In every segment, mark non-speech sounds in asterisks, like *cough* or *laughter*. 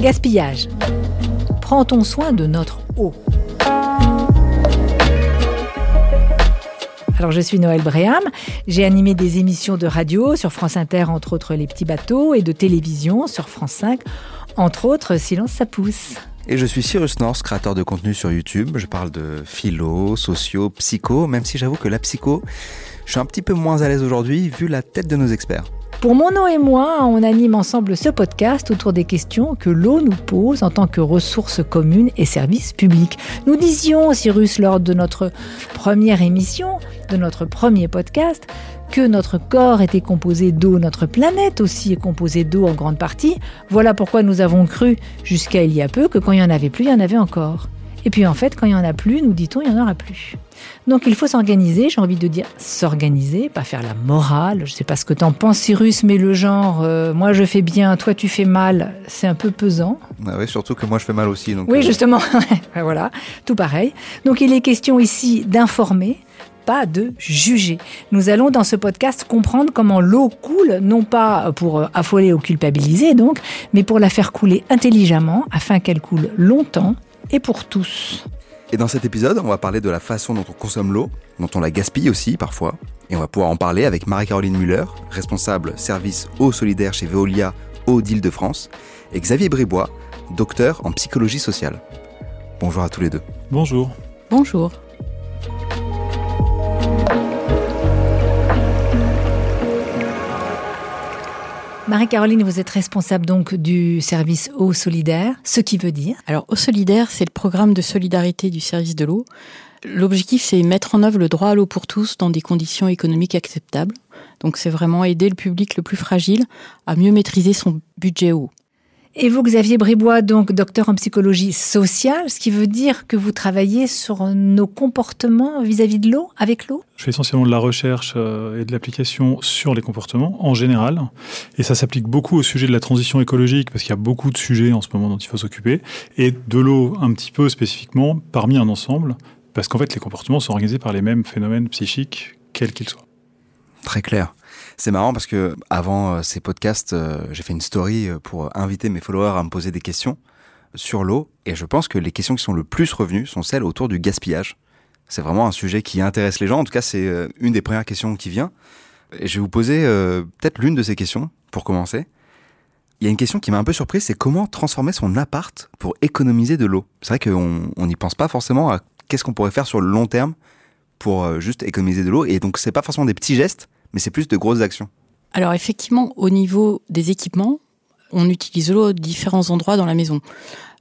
Gaspillage. Prend-on soin de notre eau Alors je suis Noël Bréham, j'ai animé des émissions de radio sur France Inter, entre autres Les Petits Bateaux, et de télévision sur France 5, entre autres Silence ça pousse. Et je suis Cyrus North, créateur de contenu sur YouTube. Je parle de philo, socio, psycho, même si j'avoue que la psycho, je suis un petit peu moins à l'aise aujourd'hui vu la tête de nos experts. Pour Mono et moi, on anime ensemble ce podcast autour des questions que l'eau nous pose en tant que ressource commune et service public. Nous disions, Cyrus, lors de notre première émission, de notre premier podcast, que notre corps était composé d'eau, notre planète aussi est composée d'eau en grande partie. Voilà pourquoi nous avons cru, jusqu'à il y a peu, que quand il n'y en avait plus, il y en avait encore. Et puis en fait, quand il n'y en a plus, nous dit-on, il n'y en aura plus. Donc il faut s'organiser, j'ai envie de dire s'organiser, pas faire la morale. Je ne sais pas ce que tu en penses, Cyrus, mais le genre, euh, moi je fais bien, toi tu fais mal, c'est un peu pesant. Ah oui, surtout que moi je fais mal aussi. Donc oui, euh, justement, *laughs* voilà, tout pareil. Donc il est question ici d'informer, pas de juger. Nous allons dans ce podcast comprendre comment l'eau coule, non pas pour euh, affoler ou culpabiliser donc, mais pour la faire couler intelligemment afin qu'elle coule longtemps et pour tous. Et dans cet épisode, on va parler de la façon dont on consomme l'eau, dont on la gaspille aussi parfois. Et on va pouvoir en parler avec Marie-Caroline Muller, responsable service eau solidaire chez Veolia Eau d'Île-de-France, et Xavier Bribois, docteur en psychologie sociale. Bonjour à tous les deux. Bonjour. Bonjour. Marie-Caroline, vous êtes responsable donc du service eau solidaire, ce qui veut dire Alors, eau solidaire, c'est le programme de solidarité du service de l'eau. L'objectif, c'est mettre en œuvre le droit à l'eau pour tous dans des conditions économiques acceptables. Donc, c'est vraiment aider le public le plus fragile à mieux maîtriser son budget eau. Et vous, Xavier Bribois, donc docteur en psychologie sociale, ce qui veut dire que vous travaillez sur nos comportements vis-à-vis de l'eau, avec l'eau? Je fais essentiellement de la recherche euh, et de l'application sur les comportements en général. Et ça s'applique beaucoup au sujet de la transition écologique, parce qu'il y a beaucoup de sujets en ce moment dont il faut s'occuper. Et de l'eau un petit peu spécifiquement, parmi un ensemble, parce qu'en fait, les comportements sont organisés par les mêmes phénomènes psychiques, quels qu'ils soient. Très clair. C'est marrant parce que avant euh, ces podcasts, euh, j'ai fait une story euh, pour inviter mes followers à me poser des questions sur l'eau. Et je pense que les questions qui sont le plus revenues sont celles autour du gaspillage. C'est vraiment un sujet qui intéresse les gens. En tout cas, c'est une des premières questions qui vient. Et je vais vous poser peut-être l'une de ces questions pour commencer. Il y a une question qui m'a un peu surpris, c'est comment transformer son appart pour économiser de l'eau? C'est vrai qu'on n'y pense pas forcément à qu'est-ce qu'on pourrait faire sur le long terme pour juste économiser de l'eau. Et donc, c'est pas forcément des petits gestes, mais c'est plus de grosses actions. Alors effectivement, au niveau des équipements, on utilise l'eau à différents endroits dans la maison.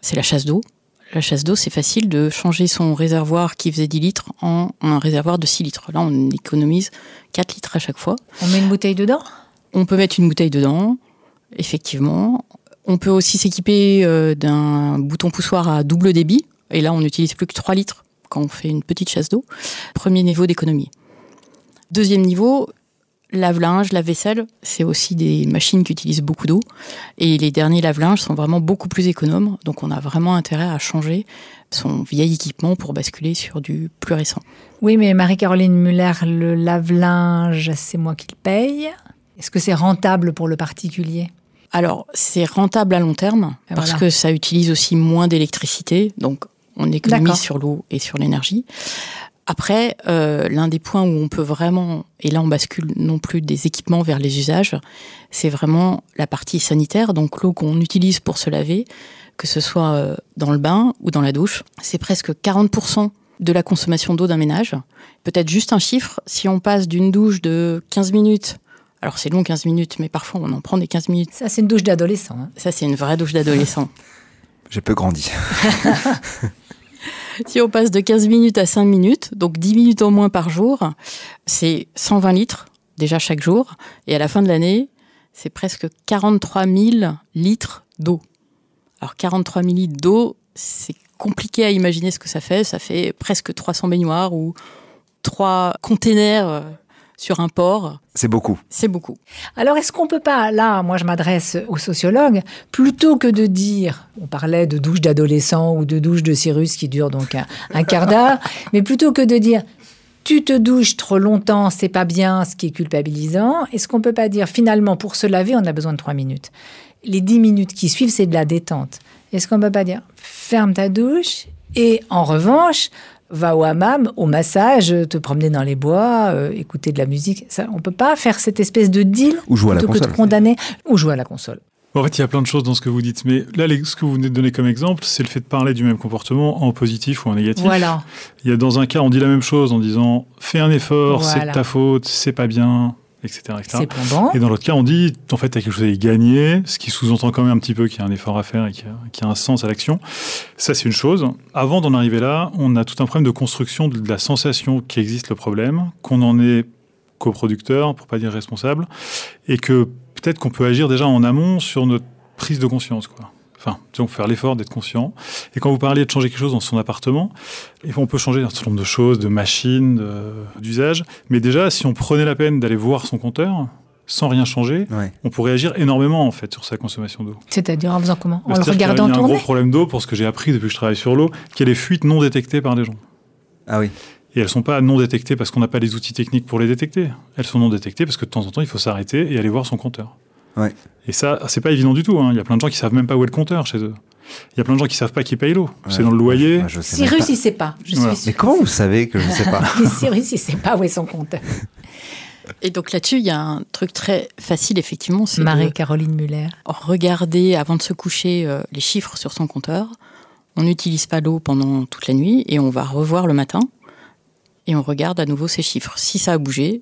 C'est la chasse d'eau. La chasse d'eau, c'est facile de changer son réservoir qui faisait 10 litres en un réservoir de 6 litres. Là, on économise 4 litres à chaque fois. On met une bouteille dedans? On peut mettre une bouteille dedans, effectivement. On peut aussi s'équiper euh, d'un bouton poussoir à double débit. Et là, on n'utilise plus que 3 litres quand on fait une petite chasse d'eau. Premier niveau d'économie. Deuxième niveau, lave-linge, lave-vaisselle, c'est aussi des machines qui utilisent beaucoup d'eau. Et les derniers lave-linge sont vraiment beaucoup plus économes. Donc on a vraiment intérêt à changer son vieil équipement pour basculer sur du plus récent. Oui, mais Marie-Caroline Muller, le lave-linge, c'est moi qui le paye. Est-ce que c'est rentable pour le particulier? Alors, c'est rentable à long terme parce voilà. que ça utilise aussi moins d'électricité. Donc, on économise sur l'eau et sur l'énergie. Après, euh, l'un des points où on peut vraiment, et là on bascule non plus des équipements vers les usages, c'est vraiment la partie sanitaire, donc l'eau qu'on utilise pour se laver, que ce soit euh, dans le bain ou dans la douche. C'est presque 40% de la consommation d'eau d'un ménage. Peut-être juste un chiffre, si on passe d'une douche de 15 minutes, alors c'est long 15 minutes, mais parfois on en prend des 15 minutes. Ça c'est une douche d'adolescent. Hein. Ça c'est une vraie douche d'adolescent. *laughs* J'ai peu grandi. *laughs* *laughs* Si on passe de 15 minutes à 5 minutes, donc 10 minutes au moins par jour, c'est 120 litres déjà chaque jour. Et à la fin de l'année, c'est presque 43 000 litres d'eau. Alors 43 000 litres d'eau, c'est compliqué à imaginer ce que ça fait. Ça fait presque 300 baignoires ou 3 containers sur un port. C'est beaucoup. C'est beaucoup. Alors, est-ce qu'on peut pas, là, moi je m'adresse aux sociologues, plutôt que de dire, on parlait de douche d'adolescent ou de douche de Cyrus qui dure donc un, un quart d'heure, *laughs* mais plutôt que de dire, tu te douches trop longtemps, c'est pas bien, ce qui est culpabilisant. Est-ce qu'on peut pas dire finalement pour se laver, on a besoin de trois minutes Les dix minutes qui suivent, c'est de la détente. Est-ce qu'on peut pas dire ferme ta douche et en revanche, va au hammam, au massage, te promener dans les bois, euh, écouter de la musique. Ça, on peut pas faire cette espèce de deal ou jouer à la console. que de condamner ou jouer à la console. En fait, il y a plein de choses dans ce que vous dites, mais là, ce que vous venez de donner comme exemple, c'est le fait de parler du même comportement en positif ou en négatif. Voilà. Il y a dans un cas, on dit la même chose en disant fais un effort, c'est ta faute, c'est pas bien, etc. etc. Et dans l'autre cas, on dit en fait, tu as quelque chose à y gagner, ce qui sous-entend quand même un petit peu qu'il y a un effort à faire et qu'il y, a un sens à l'action. Ça, c'est une chose. Avant d'en arriver là, on a tout un problème de construction de la sensation qui existe le problème, qu'on en est coproducteur, pour pas dire responsable, et que peut-être qu'on peut agir déjà en amont sur notre prise de conscience, quoi. Enfin, donc faire l'effort d'être conscient. Et quand vous parlez de changer quelque chose dans son appartement, on peut changer un certain nombre de choses, de machines, d'usage. Mais déjà, si on prenait la peine d'aller voir son compteur, sans rien changer, on pourrait agir énormément en fait sur sa consommation d'eau. C'est-à-dire en faisant comment? En le regardant tourner Il y a un gros problème d'eau pour ce que j'ai appris depuis que je travaille sur l'eau, qu'il y a des fuites non détectées par des gens. Ah oui. Et elles sont pas non détectées parce qu'on n'a pas les outils techniques pour les détecter. Elles sont non détectées parce que de temps en temps, il faut s'arrêter et aller voir son compteur. Ouais. Et ça, c'est pas évident du tout. Hein. Il y a plein de gens qui savent même pas où est le compteur chez eux. Il y a plein de gens qui savent pas qui paye l'eau. C'est dans le loyer. Cyrus, il sait pas. Je Mais comment vous savez que je ne sais pas *laughs* *laughs* Cyrus, il sait pas où est son compteur. Et donc là-dessus, il y a un truc très facile, effectivement. C'est Marie-Caroline Muller. Regarder avant de se coucher euh, les chiffres sur son compteur. On n'utilise pas l'eau pendant toute la nuit et on va revoir le matin et on regarde à nouveau ces chiffres. Si ça a bougé,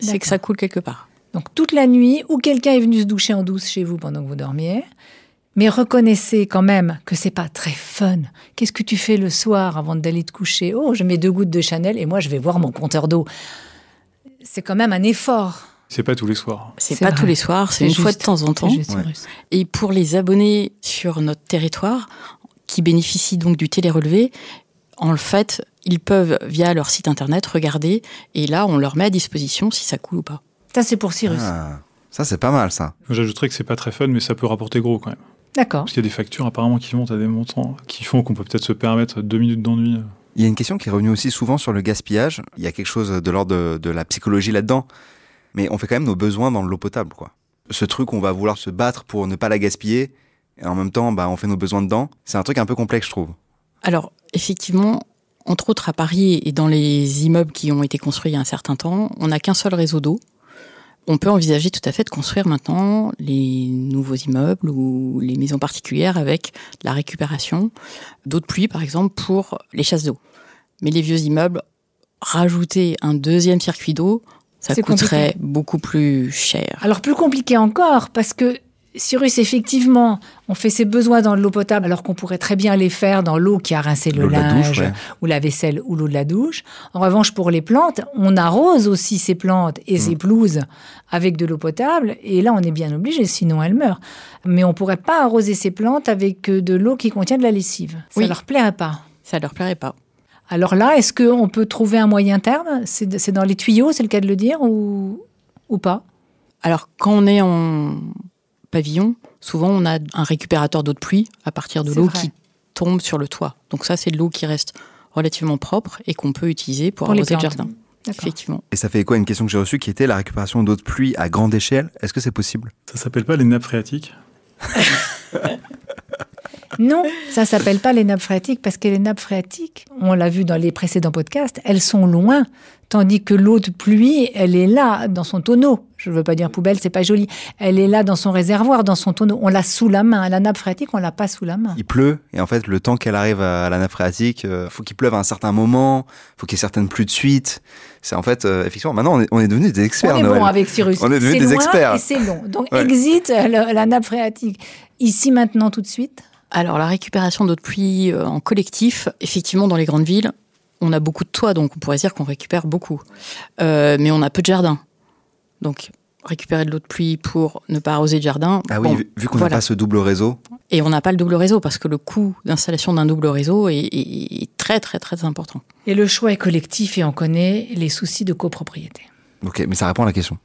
c'est que ça coule quelque part. Donc toute la nuit, ou quelqu'un est venu se doucher en douce chez vous pendant que vous dormiez, mais reconnaissez quand même que c'est pas très fun. Qu'est-ce que tu fais le soir avant d'aller te coucher? Oh, je mets deux gouttes de Chanel et moi je vais voir mon compteur d'eau. C'est quand même un effort. C'est pas tous les soirs. C'est pas tous les soirs, c'est une fois de temps en temps. Et pour les abonnés sur notre territoire, qui bénéficient donc du télé-relevé, en fait, ils peuvent, via leur site internet, regarder et là, on leur met à disposition si ça coule ou pas. Ça, c'est pour Cyrus. Ah, ça, c'est pas mal, ça. J'ajouterais que c'est pas très fun, mais ça peut rapporter gros quand même. D'accord. Parce qu'il y a des factures apparemment qui montent à des montants qui font qu'on peut peut-être se permettre deux minutes d'ennui. Il y a une question qui est revenue aussi souvent sur le gaspillage. Il y a quelque chose de l'ordre de, la psychologie là-dedans. Mais on fait quand même nos besoins dans l'eau potable, quoi. Ce truc, on va vouloir se battre pour ne pas la gaspiller, et en même temps, bah, on fait nos besoins dedans. C'est un truc un peu complexe, je trouve. Alors, effectivement, entre autres à Paris et dans les immeubles qui ont été construits il y a un certain temps, on n'a qu'un seul réseau d'eau. On peut envisager tout à fait de construire maintenant les nouveaux immeubles ou les maisons particulières avec la récupération d'eau de pluie, par exemple, pour les chasses d'eau. Mais les vieux immeubles, rajouter un deuxième circuit d'eau, ça coûterait beaucoup plus cher. Alors plus compliqué encore, parce que Cyrus, effectivement, on fait ses besoins dans l'eau potable alors qu'on pourrait très bien les faire dans l'eau qui a rincé le linge ou la vaisselle ou l'eau de la douche. En revanche, pour les plantes, on arrose aussi ces plantes et ces mm. pelouses avec de l'eau potable et là, on est bien obligé, sinon elles meurent. Mais on pourrait pas arroser ces plantes avec de l'eau qui contient de la lessive. Ça leur plairait pas. Ça leur plairait pas. Alors là, est-ce qu'on peut trouver un moyen terme? C'est dans les tuyaux, c'est le cas de le dire, ou, ou pas? Alors, quand on est en pavillon, souvent on a un récupérateur d'eau de pluie à partir de l'eau qui tombe sur le toit. Donc ça, c'est de l'eau qui reste relativement propre et qu'on peut utiliser pour, arroser le jardin. Effectivement. Et ça fait quoi une question que j'ai reçue qui était la récupération d'eau de pluie à grande échelle? Est-ce que c'est possible? Ça s'appelle pas les nappes phréatiques? *laughs* Non, ça s'appelle pas les nappes phréatiques parce que les nappes phréatiques, on l'a vu dans les précédents podcasts, elles sont loin, tandis que l'eau de pluie, elle est là dans son tonneau. Je ne veux pas dire poubelle, c'est pas joli. Elle est là dans son réservoir, dans son tonneau. On l'a sous la main. La nappe phréatique, on l'a pas sous la main. Il pleut et en fait, le temps qu'elle arrive à la nappe phréatique, il euh, faut qu'il pleuve à un certain moment, faut qu'il y ait certaines pluies de suite. C'est en fait, euh, effectivement, maintenant on est, devenus des experts. On est bon avec Cyrus. On est devenus des experts. Et c'est long. Donc exit la, la nappe phréatique. Ici maintenant tout de suite. Alors la récupération d'eau de pluie euh, en collectif, effectivement dans les grandes villes, on a beaucoup de toits, donc on pourrait dire qu'on récupère beaucoup. Euh, mais on a peu de jardins. Donc récupérer de l'eau de pluie pour ne pas arroser le jardin. Ah oui, vu qu'on n'a pas ce double réseau. Et on n'a pas le double réseau parce que le coût d'installation d'un double réseau est, est, très très très important. Et le choix est collectif et on connaît les soucis de copropriété. Ok, mais ça répond à la question.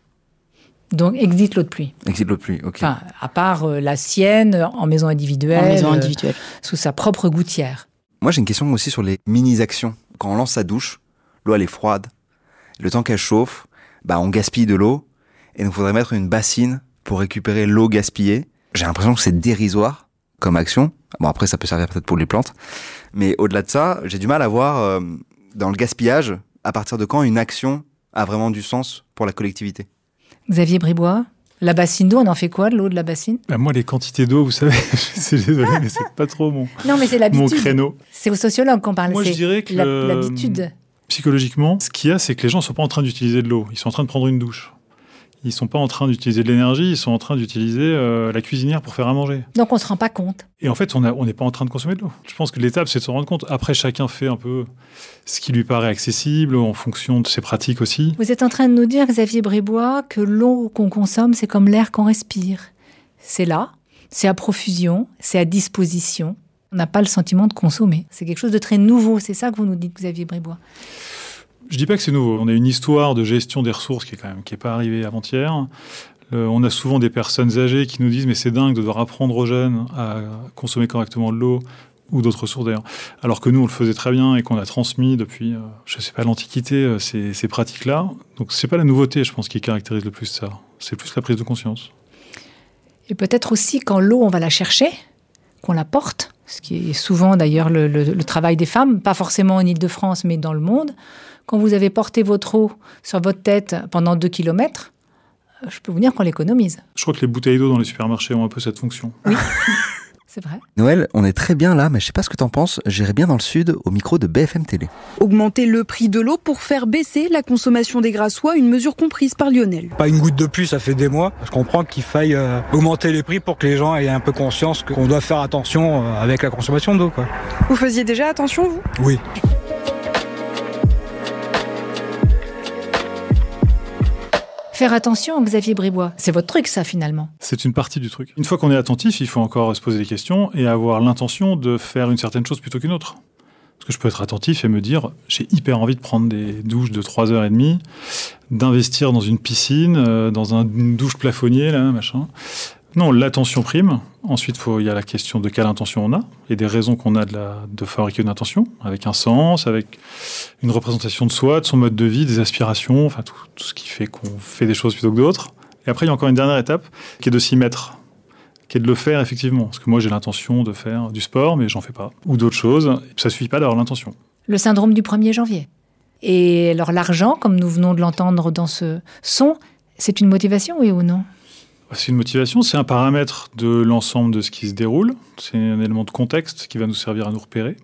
Donc, exit l'eau de pluie. Exit l'eau de pluie, ok. Enfin, à part euh, la sienne, en maison individuelle. En maison euh, individuelle. sous sa propre gouttière. Moi, j'ai une question aussi sur les mini-actions. Quand on lance sa douche, l'eau elle est froide. Le temps qu'elle chauffe, bah on gaspille de l'eau et il faudrait mettre une bassine pour récupérer l'eau gaspillée. J'ai l'impression que c'est dérisoire comme action. Bon après ça peut servir peut-être pour les plantes, mais au-delà de ça, j'ai du mal à voir euh, dans le gaspillage à partir de quand une action a vraiment du sens pour la collectivité. Xavier Bribois la bassine d'eau, on en fait quoi de l'eau de la bassine? Bah, Moi, les quantités d'eau, vous savez, *laughs* c'est désolé, mais c'est pas trop mon, non, mais c'est mon créneau. C'est aux sociologues qu'on parle. Moi, je dirais que l'habitude. Psychologiquement, ce qu'il y a, c'est que les gens ne sont pas en train d'utiliser de l'eau. Ils sont en train de prendre une douche ils sont pas en train d'utiliser de l'énergie, ils sont en train d'utiliser euh, la cuisinière pour faire à manger. Donc on se rend pas compte. Et en fait, on n'est pas en train de consommer de l'eau. Je pense que l'étape, c'est de se rendre compte. Après, chacun fait un peu ce qui lui paraît accessible en fonction de ses pratiques aussi. Vous êtes en train de nous dire, Xavier Brébois, que l'eau qu'on consomme, c'est comme l'air qu'on respire. C'est là, c'est à profusion, c'est à disposition. On n'a pas le sentiment de consommer. C'est quelque chose de très nouveau. C'est ça que vous nous dites, Xavier Brébois. Je dis pas que c'est nouveau. On a une histoire de gestion des ressources qui est quand même qui est pas arrivée avant-hier. on a souvent des personnes âgées qui nous disent mais c'est dingue de devoir apprendre aux jeunes à consommer correctement de l'eau ou d'autres ressources d'ailleurs. Alors que nous, on le faisait très bien et qu'on a transmis depuis, euh, je sais pas, l'Antiquité, euh, ces, ces pratiques-là. Donc c'est pas la nouveauté, je pense, qui caractérise le plus ça. C'est plus la prise de conscience. Et peut-être aussi quand l'eau, on va la chercher, qu'on la porte, ce qui est souvent d'ailleurs le, le travail des femmes, pas forcément en Ile-de-France, mais dans le monde. Quand vous avez porté votre eau sur votre tête pendant deux kilomètres, euh, je peux vous dire qu'on l'économise. Je crois que les bouteilles d'eau dans les supermarchés ont un peu cette fonction. Oui. *laughs* C'est vrai. Noël, on est très bien là, mais je sais pas ce que tu en penses. J'irai bien dans le sud, au micro de BFM Télé. Augmenter le prix de l'eau pour faire baisser la consommation des grassois, une mesure comprise par Lionel. Pas une goutte de plus, ça fait des mois. Je comprends qu'il faille euh, augmenter les prix pour que les gens aient un peu conscience qu'on doit faire attention euh, avec la consommation d'eau. Vous faisiez déjà attention, vous? Oui. Faire attention, Xavier Bribois. C'est votre truc, ça, finalement. C'est une partie du truc. Une fois qu'on est attentif, il faut encore se poser des questions et avoir l'intention de faire une certaine chose plutôt qu'une autre. Parce que je peux être attentif et me dire, j'ai hyper envie de prendre des douches de 3h30, d'investir dans une piscine, euh, dans un, une douche plafonnier, là, machin. Non, l'attention prime. Ensuite, il y a la question de quelle intention on a et des raisons qu'on a de, fabriquer une intention, avec un sens, avec une représentation de soi, de son mode de vie, des aspirations, enfin tout, ce qui fait qu'on fait des choses plutôt que d'autres. Et après, il y a encore une dernière étape qui est de s'y mettre, qui est de le faire effectivement. Parce que moi, j'ai l'intention de faire du sport, mais j'en fais pas. Ou d'autres choses. Ça suffit pas d'avoir l'intention. Le syndrome du 1er janvier. Et alors l'argent, comme nous venons de l'entendre dans ce son, c'est une motivation, oui ou non? C'est une motivation, c'est un paramètre de l'ensemble de ce qui se déroule, c'est un élément de contexte qui va nous servir à nous repérer.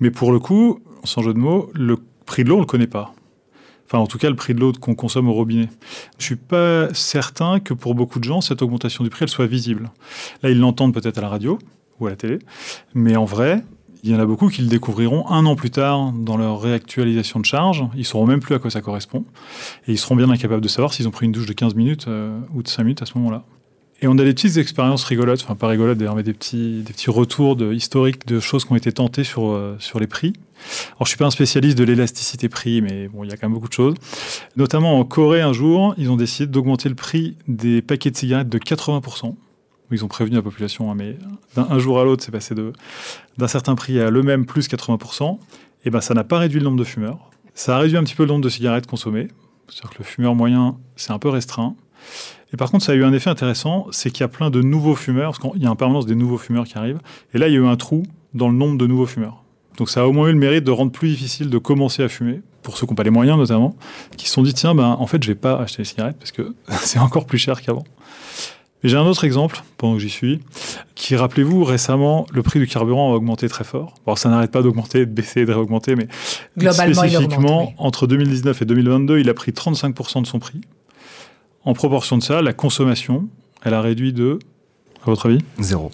Mais pour le coup, sans jeu de mots, le prix de l'eau, on ne le connaît pas. Enfin, en tout cas, le prix de l'eau qu'on consomme au robinet. Je suis pas certain que pour beaucoup de gens, cette augmentation du prix, elle soit visible. Là, ils l'entendent peut-être à la radio ou à la télé, mais en vrai, il y en a beaucoup qui le découvriront un an plus tard dans leur réactualisation de charge. Ils sauront même plus à quoi ça correspond. Et ils seront bien incapables de savoir s'ils ont pris une douche de 15 minutes euh, ou de 5 minutes à ce moment-là. Et on a des petites expériences rigolotes, enfin pas rigolotes d'ailleurs, mais des petits, des petits retours historiques de choses qui ont été tentées sur, euh, sur les prix. Alors je suis pas un spécialiste de l'élasticité prix, mais bon, il y a quand même beaucoup de choses. Notamment en Corée, un jour, ils ont décidé d'augmenter le prix des paquets de cigarettes de 80% ils ont prévenu la population, hein, mais d'un jour à l'autre, c'est passé d'un certain prix à le même plus 80%, et ben ça n'a pas réduit le nombre de fumeurs. Ça a réduit un petit peu le nombre de cigarettes consommées, c'est-à-dire que le fumeur moyen, c'est un peu restreint. Et par contre, ça a eu un effet intéressant, c'est qu'il y a plein de nouveaux fumeurs, parce qu'il y a en permanence des nouveaux fumeurs qui arrivent, et là, il y a eu un trou dans le nombre de nouveaux fumeurs. Donc ça a au moins eu le mérite de rendre plus difficile de commencer à fumer, pour ceux qui n'ont pas les moyens notamment, qui se sont dit, tiens, ben, en fait, je vais pas acheter des cigarettes, parce que *laughs* c'est encore plus cher qu'avant. J'ai un autre exemple, pendant que j'y suis, qui, rappelez-vous, récemment, le prix du carburant a augmenté très fort. Alors, ça n'arrête pas d'augmenter, de baisser de réaugmenter, mais Globalement, spécifiquement, entre 2019 et 2022, il a pris 35% de son prix. En proportion de ça, la consommation, elle a réduit de, à votre avis? Zéro.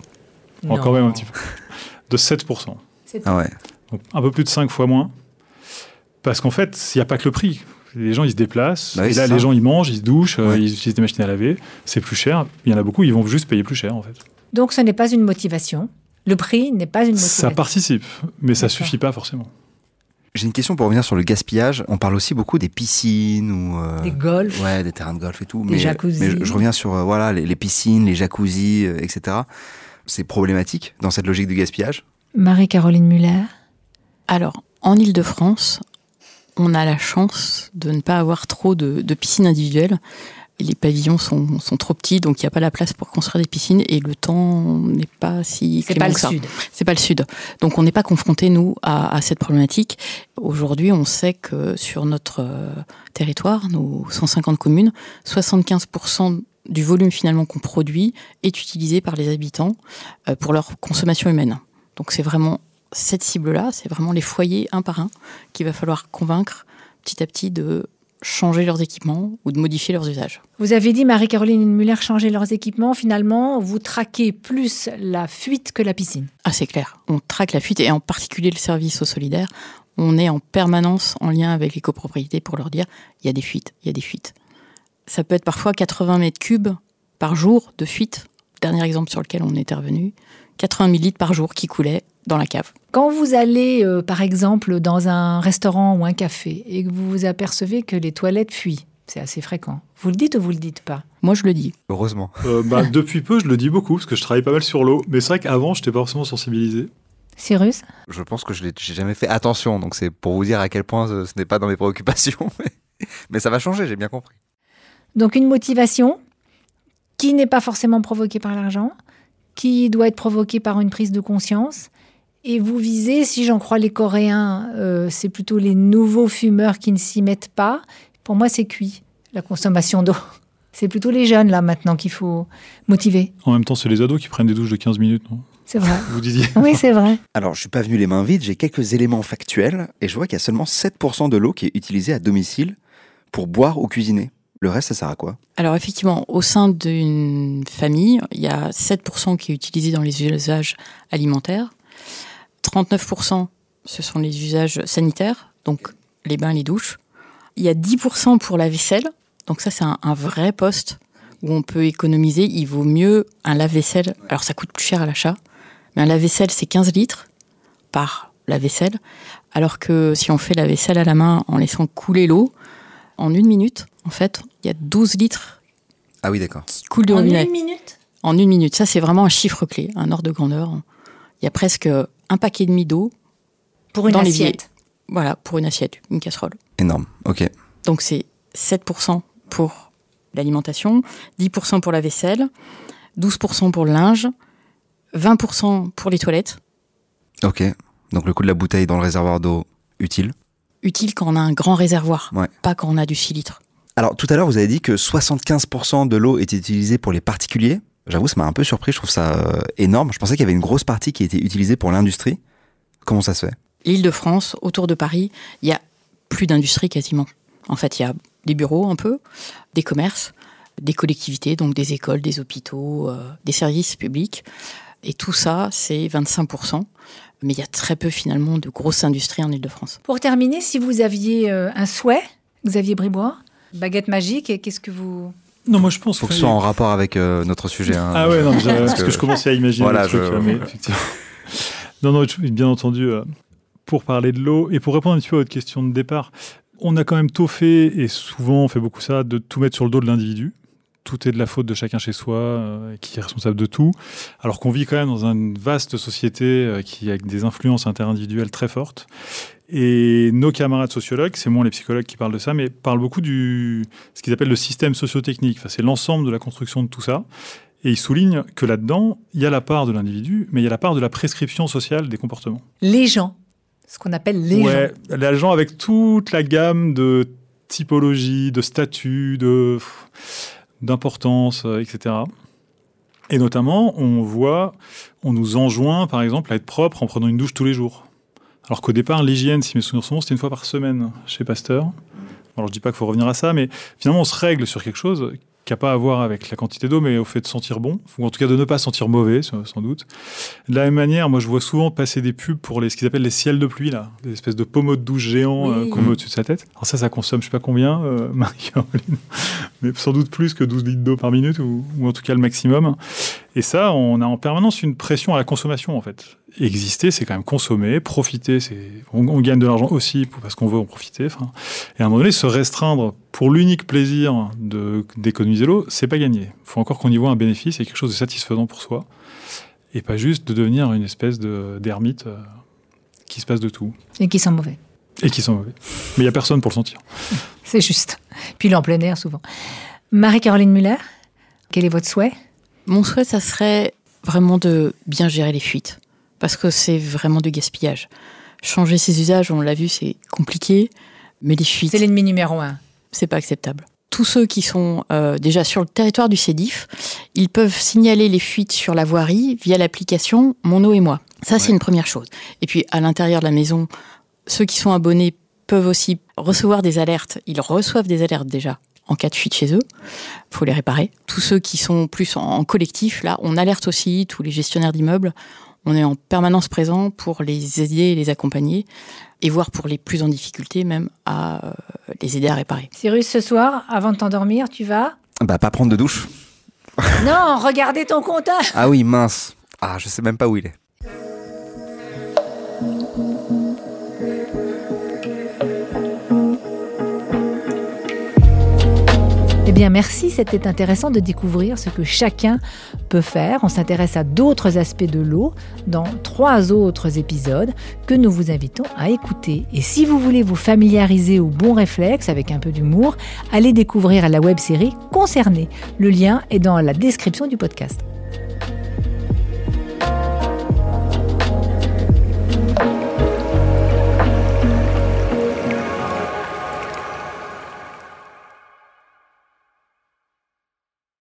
Encore même un petit peu. De 7%. Ah ouais. Donc, un peu plus de 5 fois moins. Parce qu'en fait, il n'y a pas que le prix. Les gens, ils se déplacent. Bah et là, les gens, ils mangent, ils se douchent, euh, ils utilisent des machines à laver. C'est plus cher. Il y en a beaucoup, ils vont juste payer plus cher, en fait. Donc, ce n'est pas une motivation. Le prix n'est pas une motivation. Ça participe, mais ça suffit pas forcément. J'ai une question pour revenir sur le gaspillage. On parle aussi beaucoup des piscines ou euh, des golfs. Ouais, des terrains de golf et tout. Des mais, jacuzzis. Mais je, reviens sur euh, voilà les, piscines, les jacuzzis, etc. C'est problématique dans cette logique du gaspillage? Marie-Caroline Muller. Alors, en Ile-de-France, On a la chance de ne pas avoir trop de, de piscines individuelles les pavillons sont, trop petits, donc il n'y a pas la place pour construire des piscines et le temps n'est pas si C'est pas le sud. C'est pas le sud. Donc on n'est pas confronté nous à, cette problématique. Aujourd'hui, on sait que sur notre euh, territoire, nos 150 communes, 75% du volume finalement qu'on produit est utilisé par les habitants euh, pour leur consommation humaine. Donc c'est vraiment cette cible-là, c'est vraiment les foyers un par un qu'il va falloir convaincre petit à petit de changer leurs équipements ou de modifier leurs usages. Vous avez dit, Marie-Caroline Muller, changer leurs équipements. Finalement, vous traquez plus la fuite que la piscine. Ah, c'est clair. On traque la fuite et en particulier le service aux solidaires. On est en permanence en lien avec les copropriétés pour leur dire il y a des fuites, il y a des fuites. Ça peut être parfois 80 mètres cubes par jour de fuite. Dernier exemple sur lequel on est intervenu 80 000 litres par jour qui coulaient dans la cave. Quand vous allez, euh, par exemple, dans un restaurant ou un café et que vous vous apercevez que les toilettes fuient, c'est assez fréquent. Vous le dites ou vous le dites pas? Moi, je le dis. Heureusement. Euh, bah, *laughs* depuis peu, je le dis beaucoup parce que je travaille pas mal sur l'eau. Mais c'est vrai qu'avant, je n'étais pas forcément sensibilisé. Cyrus? Je pense que je n'ai jamais fait attention. Donc c'est pour vous dire à quel point ce, n'est pas dans mes préoccupations. *laughs* mais ça va changer, j'ai bien compris. Donc une motivation qui n'est pas forcément provoquée par l'argent, qui doit être provoquée par une prise de conscience et vous visez, si j'en crois les Coréens, euh, c'est plutôt les nouveaux fumeurs qui ne s'y mettent pas. Pour moi, c'est cuit, la consommation d'eau. *laughs* C'est plutôt les jeunes, là, maintenant, qu'il faut motiver. En même temps, c'est les ados qui prennent des douches de 15 minutes, non? C'est vrai. Vous disiez *laughs* Oui, c'est vrai. Alors, je suis pas venu les mains vides, j'ai quelques éléments factuels, et je vois qu'il y a seulement 7% de l'eau qui est utilisée à domicile pour boire ou cuisiner. Le reste, ça sert à quoi Alors effectivement, au sein d'une famille, il y a 7% qui est utilisé dans les usages alimentaires, 39%, ce sont les usages sanitaires, donc les bains, les douches. Il y a 10% pour la vaisselle, donc ça c'est un, vrai poste où on peut économiser. Il vaut mieux un lave-vaisselle, alors ça coûte plus cher à l'achat, mais un lave-vaisselle c'est 15 litres par lave-vaisselle, alors que si on fait la vaisselle à la main en laissant couler l'eau, en une minute, en fait, il y a 12 litres ah oui, d'accord. qui coulent de En une minute En une minute. Ça, c'est vraiment un chiffre clé, un ordre de grandeur. Il y a presque un paquet et demi d'eau. Pour une assiette Voilà, pour une assiette, une casserole. Énorme, ok. Donc c'est 7% pour l'alimentation, 10% pour la vaisselle, 12% pour le linge, 20% pour les toilettes. Ok, donc le coût de la bouteille dans le réservoir d'eau, utile? Utile quand on a un grand réservoir, pas quand on a du 6 litres. Alors tout à l'heure, vous avez dit que 75% de l'eau était utilisée pour les particuliers. J'avoue, ça m'a un peu surpris, je trouve ça euh, énorme. Je pensais qu'il y avait une grosse partie qui était utilisée pour l'industrie. Comment ça se fait? L'île de France, autour de Paris, il y a plus d'industrie quasiment. En fait, il y a des bureaux un peu, des commerces, des collectivités, donc des écoles, des hôpitaux, euh, des services publics. Et tout ça, c'est 25%. Mais il y a très peu finalement de grosses industries en île de france Pour terminer, si vous aviez euh, un souhait, Xavier Bribois, baguette magique, qu'est-ce que vous non, moi je pense. Faut que ce soit en rapport avec euh, notre sujet. Hein. Ah ouais, non, parce, que, je commençais à imaginer voilà, truc, mais effectivement. non, non, bien entendu, euh, pour parler de l'eau et pour répondre un petit peu à votre question de départ, on a quand même tôt fait, et souvent on fait beaucoup ça, de tout mettre sur le dos de l'individu. Tout est de la faute de chacun chez soi, euh, qui est responsable de tout. Alors qu'on vit quand même dans une vaste société qui a des influences interindividuelles très fortes. Et nos camarades sociologues, c'est moins les psychologues qui parlent de ça, mais parlent beaucoup du ce qu'ils appellent le système sociotechnique. Enfin, c'est l'ensemble de la construction de tout ça. Et ils soulignent que là-dedans, il y a la part de l'individu, mais il y a la part de la prescription sociale des comportements. Les gens, ce qu'on appelle les ouais, gens. Les gens avec toute la gamme de typologies, de statuts, de d'importance, euh, etc. Et notamment, on voit, on nous enjoint, par exemple, à être propre en prenant une douche tous les jours. Alors qu'au départ, l'hygiène, si mes souvenirs sont bons, c'était une fois par semaine chez Pasteur. Alors je dis pas qu'il faut revenir à ça, mais finalement on se règle sur quelque chose qui n'a pas à voir avec la quantité d'eau, mais au fait de sentir bon, ou en tout cas de ne pas sentir mauvais, sans doute. De la même manière, moi je vois souvent passer des pubs pour les, ce qu'ils appellent les ciels de pluie, là, des espèces de pommeaux de douche géants euh, qu'on met au-dessus de sa tête. Alors ça, ça consomme je sais pas combien, euh, *laughs* Marie-Caroline, mais sans doute plus que 12 litres d'eau par minute, ou, ou, en tout cas le maximum. Et ça, on a en permanence une pression à la consommation, en fait exister, c'est quand même consommer, profiter, c'est on, gagne de l'argent aussi parce qu'on veut en profiter. Et à un moment donné, se restreindre pour l'unique plaisir de d'économiser l'eau, c'est pas gagné. Il faut encore qu'on y voit un bénéfice et quelque chose de satisfaisant pour soi, et pas juste de devenir une espèce de d'ermite euh, qui se passe de tout. Et qui sent mauvais. Et qui sont mauvais. Mais il n'y a personne pour le sentir. *laughs* C'est juste. Puis il est en plein air souvent. Marie-Caroline Muller, quel est votre souhait? Mon souhait, ça serait vraiment de bien gérer les fuites. Parce que c'est vraiment du gaspillage. Changer ses usages, on l'a vu, c'est compliqué. Mais les fuites. C'est l'ennemi numéro un. C'est pas acceptable tous ceux qui sont euh, déjà sur le territoire du CEDIF, ils peuvent signaler les fuites sur la voirie via l'application Mon eau et moi. Ça, c'est une première chose. Et puis, à l'intérieur de la maison, ceux qui sont abonnés peuvent aussi recevoir des alertes. Ils reçoivent des alertes déjà en cas de fuite chez eux. Il faut les réparer. Tous ceux qui sont plus en collectif, là, on alerte aussi tous les gestionnaires d'immeubles. On est en permanence présent pour les aider et les accompagner et voir pour les plus en difficulté même à euh, les aider à réparer. Cyrus, ce soir, avant de t'endormir, tu vas? Bah pas prendre de douche. non, regardez ton compteur Ah oui, mince. Ah, je sais même pas où il est. merci. C'était intéressant de découvrir ce que chacun peut faire. On s'intéresse à d'autres aspects de l'eau dans trois autres épisodes que nous vous invitons à écouter. Et si vous voulez vous familiariser au bon réflexe avec un peu d'humour, allez découvrir la web série concernée. Le lien est dans la description du podcast.